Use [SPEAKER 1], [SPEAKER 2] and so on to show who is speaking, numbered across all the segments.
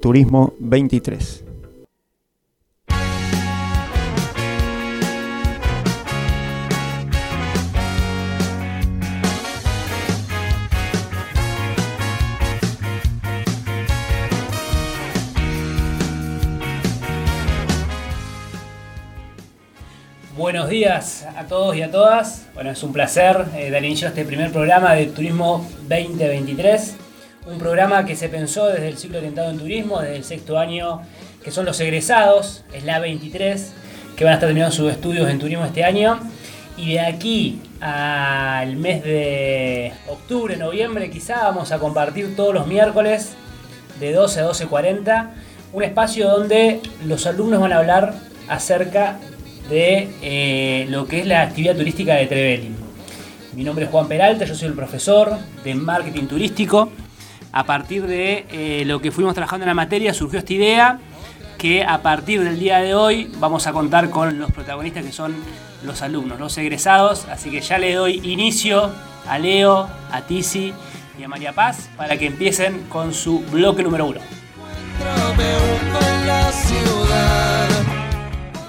[SPEAKER 1] Turismo 23.
[SPEAKER 2] Buenos días a todos y a todas. Bueno, es un placer eh, dar inicio a este primer programa de Turismo 2023. Un programa que se pensó desde el ciclo orientado en turismo, desde el sexto año, que son los egresados, es la 23, que van a estar terminando sus estudios en turismo este año. Y de aquí al mes de octubre, noviembre, quizá vamos a compartir todos los miércoles de 12 a 12.40 un espacio donde los alumnos van a hablar acerca de eh, lo que es la actividad turística de Trevelin. Mi nombre es Juan Peralta, yo soy el profesor de marketing turístico. A partir de eh, lo que fuimos trabajando en la materia surgió esta idea que a partir del día de hoy vamos a contar con los protagonistas que son los alumnos, los egresados. Así que ya le doy inicio a Leo, a Tizi y a María Paz para que empiecen con su bloque número uno.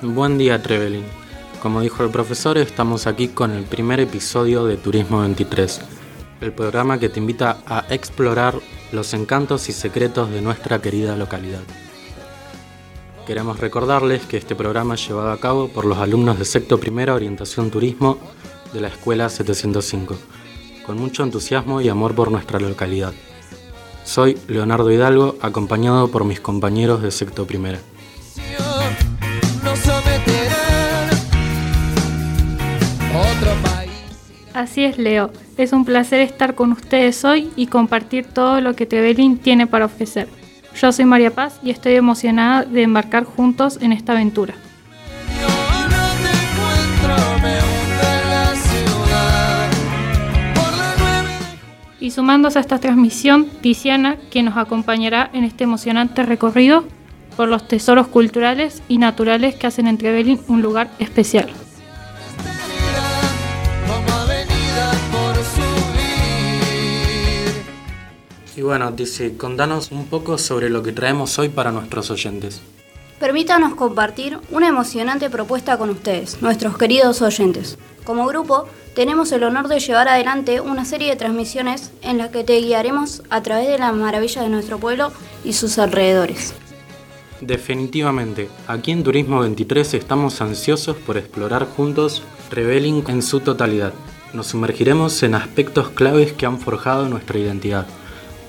[SPEAKER 3] Buen día Trevelin. Como dijo el profesor, estamos aquí con el primer episodio de Turismo 23, el programa que te invita a explorar los encantos y secretos de nuestra querida localidad. Queremos recordarles que este programa es llevado a cabo por los alumnos de Secto Primera Orientación Turismo de la Escuela 705, con mucho entusiasmo y amor por nuestra localidad. Soy Leonardo Hidalgo, acompañado por mis compañeros de Secto Primera.
[SPEAKER 4] Así es, Leo. Es un placer estar con ustedes hoy y compartir todo lo que Trevelin tiene para ofrecer. Yo soy María Paz y estoy emocionada de embarcar juntos en esta aventura. Y sumándose a esta transmisión, Tiziana, que nos acompañará en este emocionante recorrido por los tesoros culturales y naturales que hacen en Trevelin un lugar especial.
[SPEAKER 3] Y bueno, dice, contanos un poco sobre lo que traemos hoy para nuestros oyentes.
[SPEAKER 5] Permítanos compartir una emocionante propuesta con ustedes, nuestros queridos oyentes. Como grupo, tenemos el honor de llevar adelante una serie de transmisiones en las que te guiaremos a través de las maravillas de nuestro pueblo y sus alrededores.
[SPEAKER 3] Definitivamente, aquí en Turismo 23 estamos ansiosos por explorar juntos Reveling en su totalidad. Nos sumergiremos en aspectos claves que han forjado nuestra identidad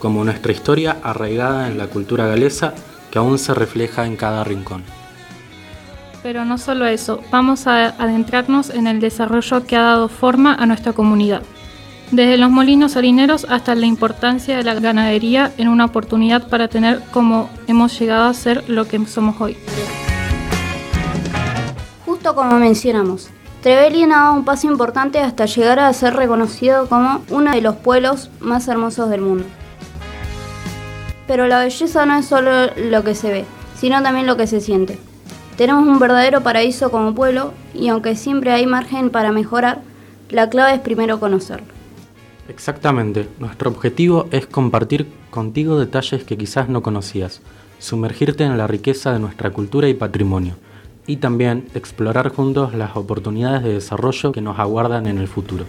[SPEAKER 3] como nuestra historia arraigada en la cultura galesa que aún se refleja en cada rincón.
[SPEAKER 4] Pero no solo eso, vamos a adentrarnos en el desarrollo que ha dado forma a nuestra comunidad, desde los molinos harineros hasta la importancia de la ganadería en una oportunidad para tener como hemos llegado a ser lo que somos hoy.
[SPEAKER 5] Justo como mencionamos, Trevelin ha dado un paso importante hasta llegar a ser reconocido como uno de los pueblos más hermosos del mundo. Pero la belleza no es solo lo que se ve, sino también lo que se siente. Tenemos un verdadero paraíso como pueblo y aunque siempre hay margen para mejorar, la clave es primero conocerlo.
[SPEAKER 3] Exactamente, nuestro objetivo es compartir contigo detalles que quizás no conocías, sumergirte en la riqueza de nuestra cultura y patrimonio, y también explorar juntos las oportunidades de desarrollo que nos aguardan en el futuro.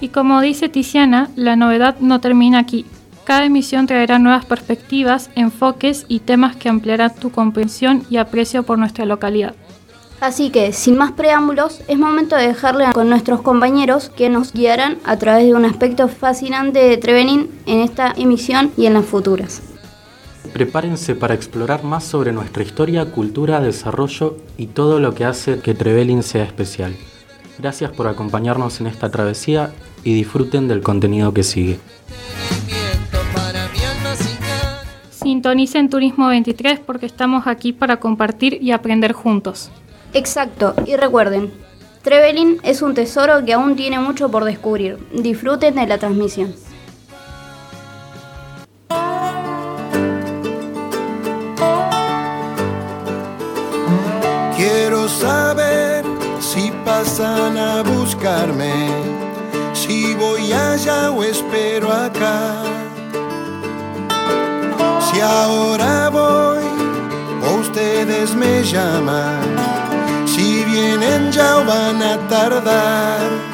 [SPEAKER 4] Y como dice Tiziana, la novedad no termina aquí. Cada emisión traerá nuevas perspectivas, enfoques y temas que ampliarán tu comprensión y aprecio por nuestra localidad.
[SPEAKER 5] Así que, sin más preámbulos, es momento de dejarle con nuestros compañeros que nos guiarán a través de un aspecto fascinante de Trevenin en esta emisión y en las futuras.
[SPEAKER 3] Prepárense para explorar más sobre nuestra historia, cultura, desarrollo y todo lo que hace que Trevelin sea especial. Gracias por acompañarnos en esta travesía y disfruten del contenido que sigue.
[SPEAKER 4] Sintonicen Turismo 23 porque estamos aquí para compartir y aprender juntos.
[SPEAKER 5] Exacto, y recuerden, Trevelin es un tesoro que aún tiene mucho por descubrir. Disfruten de la transmisión.
[SPEAKER 6] Quiero saber pasan a buscarme. Si voy allá o espero acá. Si ahora voy o ustedes me llaman. Si vienen ya o van a tardar.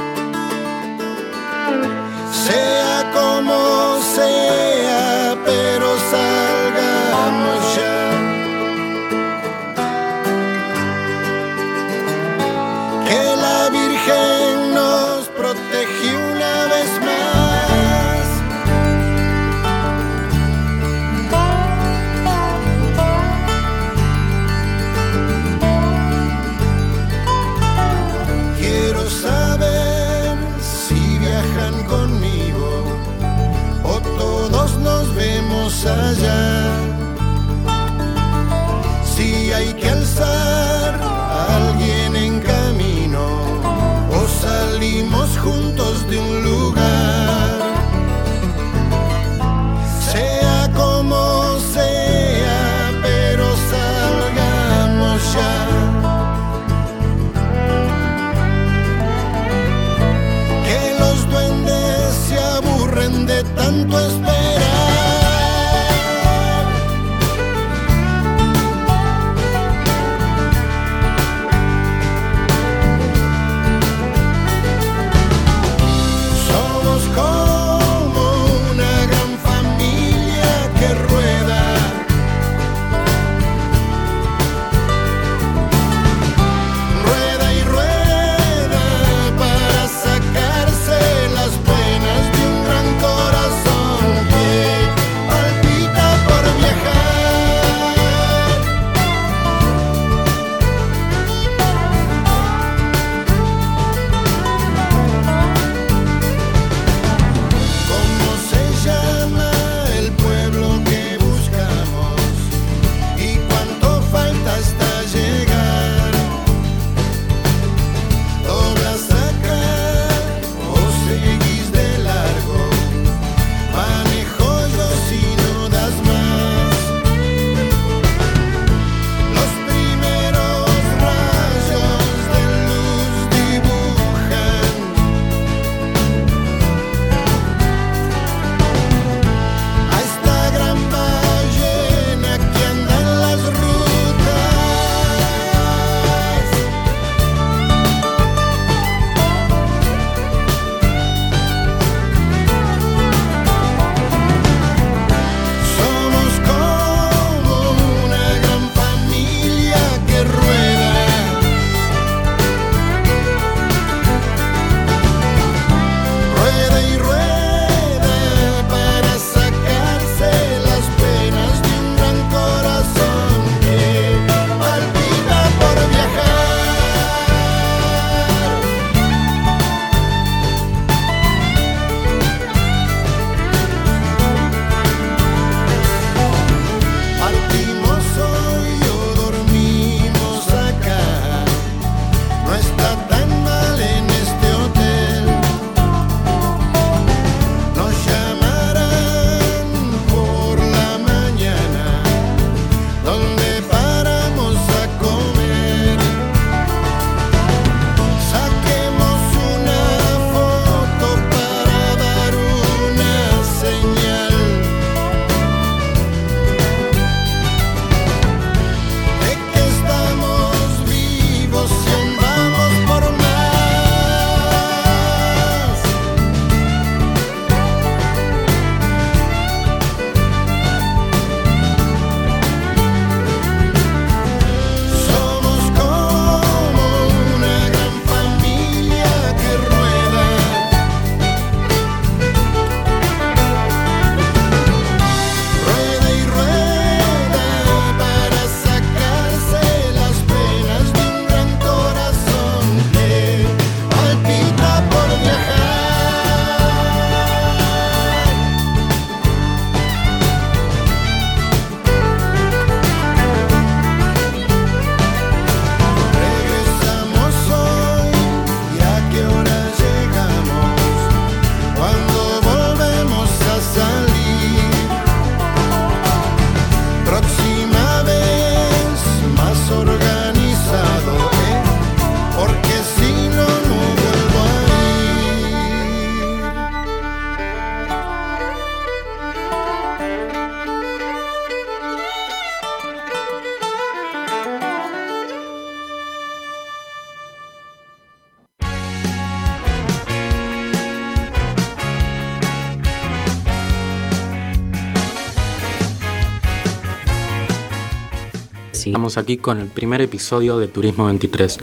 [SPEAKER 3] Estamos aquí con el primer episodio de Turismo 23,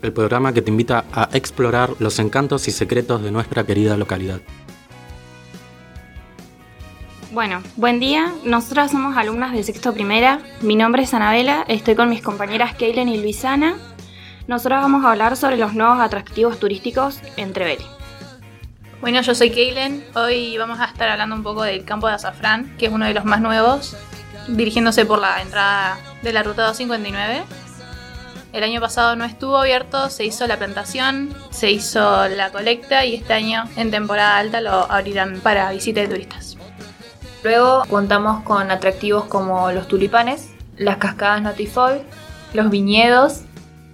[SPEAKER 3] el programa que te invita a explorar los encantos y secretos de nuestra querida localidad.
[SPEAKER 7] Bueno, buen día. Nosotras somos alumnas del sexto primera. Mi nombre es Anabela. Estoy con mis compañeras Keilen y Luisana. Nosotras vamos a hablar sobre los nuevos atractivos turísticos en Trevelin.
[SPEAKER 8] Bueno, yo soy Keilen. Hoy vamos a estar hablando un poco del campo de azafrán, que es uno de los más nuevos, dirigiéndose por la entrada de la ruta 259. El año pasado no estuvo abierto, se hizo la plantación, se hizo la colecta y este año en temporada alta lo abrirán para visita de turistas.
[SPEAKER 9] Luego contamos con atractivos como los tulipanes, las cascadas Notifoy, los viñedos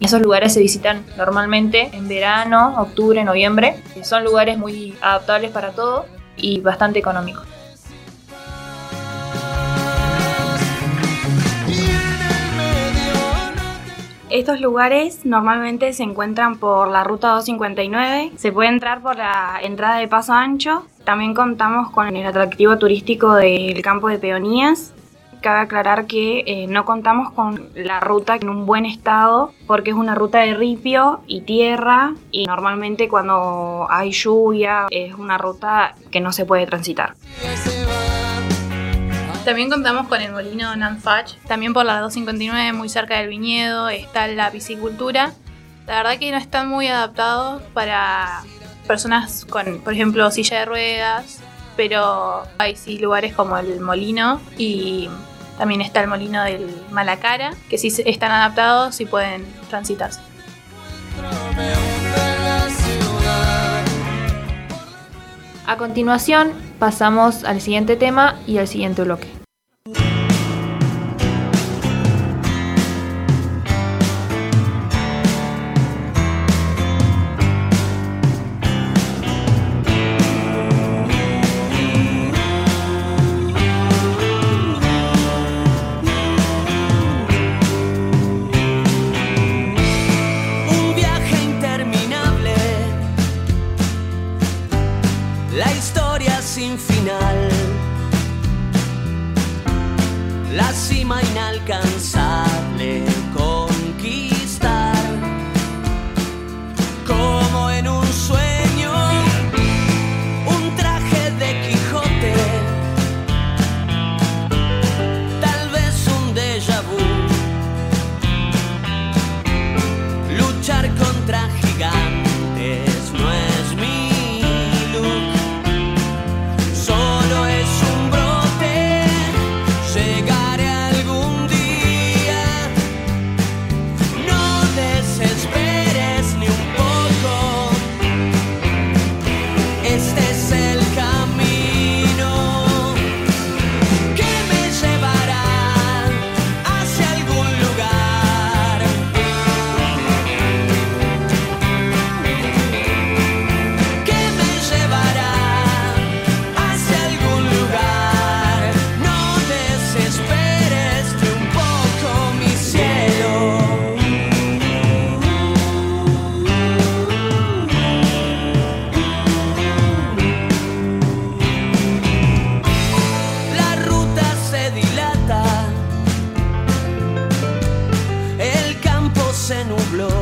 [SPEAKER 9] esos lugares se visitan normalmente en verano, octubre, noviembre. Son lugares muy adaptables para todo y bastante económicos.
[SPEAKER 7] Estos lugares normalmente se encuentran por la ruta 259. Se puede entrar por la entrada de Paso Ancho. También contamos con el atractivo turístico del campo de peonías cabe aclarar que eh, no contamos con la ruta en un buen estado porque es una ruta de ripio y tierra y normalmente cuando hay lluvia es una ruta que no se puede transitar.
[SPEAKER 8] También contamos con el molino Nanfach, también por la 259 muy cerca del viñedo está la piscicultura. La verdad que no están muy adaptados para personas con, por ejemplo, silla de ruedas, pero hay sí lugares como el molino y también está el molino del Malacara, que sí están adaptados y pueden transitarse.
[SPEAKER 9] A continuación, pasamos al siguiente tema y al siguiente bloque.
[SPEAKER 10] Llegaré algún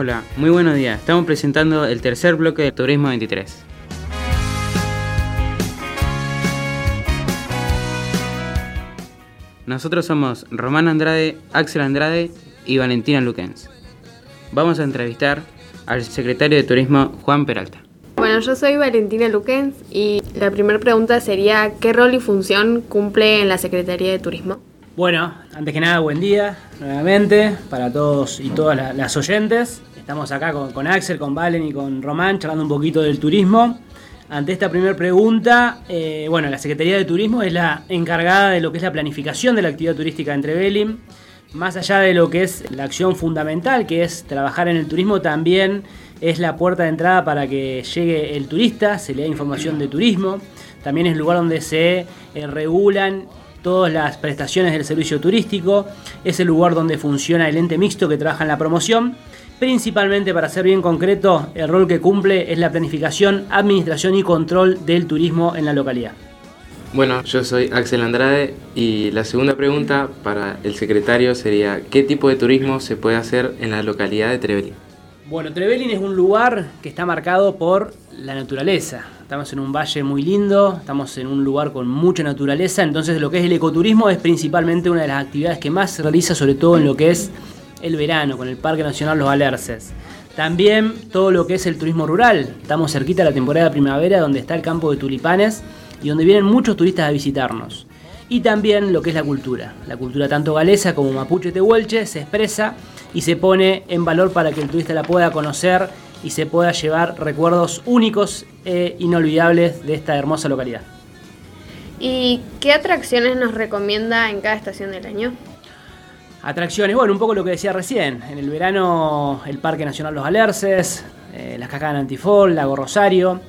[SPEAKER 11] Hola, muy buenos días. Estamos presentando el tercer bloque de Turismo 23. Nosotros somos Román Andrade, Axel Andrade y Valentina Luquens. Vamos a entrevistar al secretario de Turismo Juan Peralta.
[SPEAKER 12] Bueno, yo soy Valentina Luquens y la primera pregunta sería ¿qué rol y función cumple en la Secretaría de Turismo?
[SPEAKER 2] Bueno, antes que nada, buen día nuevamente para todos y todas la- las oyentes. Estamos acá con, Axel, con Valen y con Román charlando un poquito del turismo. Ante esta primera pregunta, eh, bueno, la Secretaría de Turismo es la encargada de lo que es la planificación de la actividad turística en Trevelin. Más allá de lo que es la acción fundamental, que es trabajar en el turismo, también es la puerta de entrada para que llegue el turista, se le da información de turismo. También es el lugar donde se eh, regulan todas las prestaciones del servicio turístico. Es el lugar donde funciona el ente mixto que trabaja en la promoción. Principalmente, para ser bien concreto, el rol que cumple es la planificación, administración y control del turismo en la localidad.
[SPEAKER 13] Bueno, yo soy Axel Andrade y la segunda pregunta para el secretario sería ¿qué tipo de turismo se puede hacer en la localidad de Trevelin?
[SPEAKER 2] Bueno, Trevelin es un lugar que está marcado por la naturaleza. Estamos en un valle muy lindo, estamos en un lugar con mucha naturaleza, entonces lo que es el ecoturismo es principalmente una de las actividades que más se realiza, sobre todo en lo que es el verano, con el Parque Nacional Los Alerces. También todo lo que es el turismo rural. Estamos cerquita de la temporada de primavera, donde está el campo de tulipanes y donde vienen muchos turistas a visitarnos. Y también lo que es la cultura. La cultura tanto galesa como mapuche tehuelche se expresa y se pone en valor para que el turista la pueda conocer y se pueda llevar recuerdos únicos e inolvidables de esta hermosa localidad.
[SPEAKER 12] ¿Y qué atracciones nos recomienda en cada estación del año?
[SPEAKER 2] Atracciones, bueno, un poco lo que decía recién. En el verano, el Parque Nacional Los Alerces, eh, las cascadas de Antifol, Lago Rosario.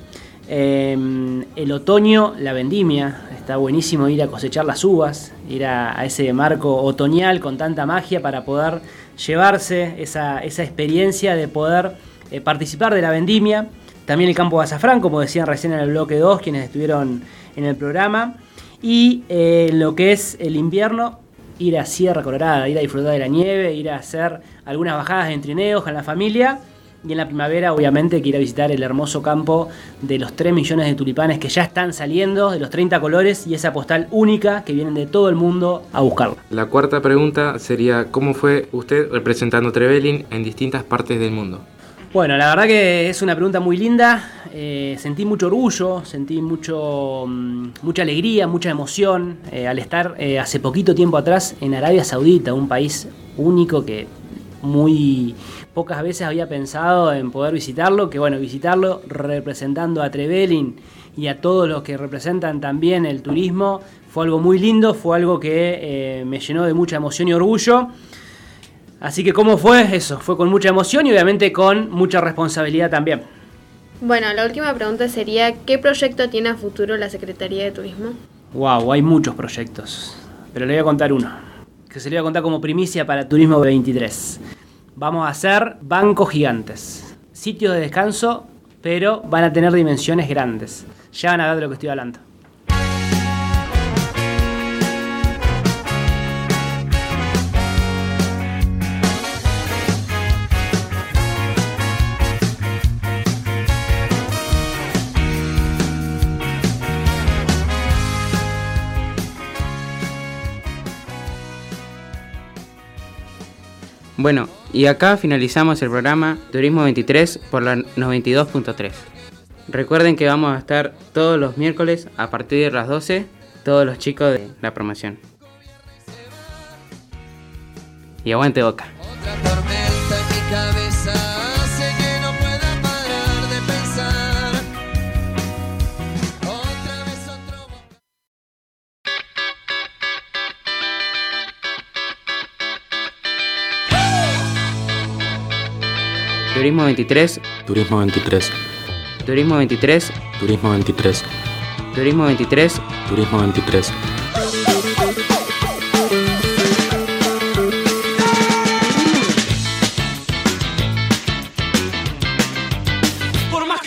[SPEAKER 2] Eh, el otoño, la vendimia. Está buenísimo ir a cosechar las uvas, ir a, a ese marco otoñal con tanta magia para poder llevarse esa, esa experiencia de poder eh, participar de la vendimia. También el campo de azafrán, como decían recién en el bloque 2, quienes estuvieron en el programa. Y eh, lo que es el invierno, ir a Sierra Colorada, ir a disfrutar de la nieve, ir a hacer algunas bajadas en trineos con la familia. Y en la primavera, obviamente, que ir a visitar el hermoso campo de los 3 millones de tulipanes que ya están saliendo, de los 30 colores y esa postal única que vienen de todo el mundo a buscarla.
[SPEAKER 13] La cuarta pregunta sería ¿cómo fue usted representando Trevelin en distintas partes del mundo?
[SPEAKER 2] Bueno, la verdad que es una pregunta muy linda. Eh, sentí mucho orgullo, sentí mucho, mm, mucha alegría, mucha emoción eh, al estar eh, hace poquito tiempo atrás en Arabia Saudita, un país único que muy pocas veces había pensado en poder visitarlo, que bueno, visitarlo representando a Trevelin y a todos los que representan también el turismo fue algo muy lindo, fue algo que eh, me llenó de mucha emoción y orgullo. Así que ¿cómo fue eso? Fue con mucha emoción y obviamente con mucha responsabilidad también.
[SPEAKER 12] Bueno, la última pregunta sería ¿qué proyecto tiene a futuro la Secretaría de Turismo?
[SPEAKER 2] Wow, hay muchos proyectos, pero le voy a contar uno, que se le voy a contar como primicia para Turismo 23. Vamos a hacer bancos gigantes, sitios de descanso, pero van a tener dimensiones grandes. Ya van a ver de lo que estoy hablando.
[SPEAKER 11] Bueno, y acá finalizamos el programa Turismo 23 por la 92.3. Recuerden que vamos a estar todos los miércoles a partir de las 12, todos los chicos de la promoción. Y aguante boca.
[SPEAKER 14] cabeza
[SPEAKER 11] Turismo 23,
[SPEAKER 3] Turismo 23.
[SPEAKER 11] Turismo 23,
[SPEAKER 3] Turismo 23.
[SPEAKER 11] Turismo 23.
[SPEAKER 3] Turismo 23.
[SPEAKER 14] Por más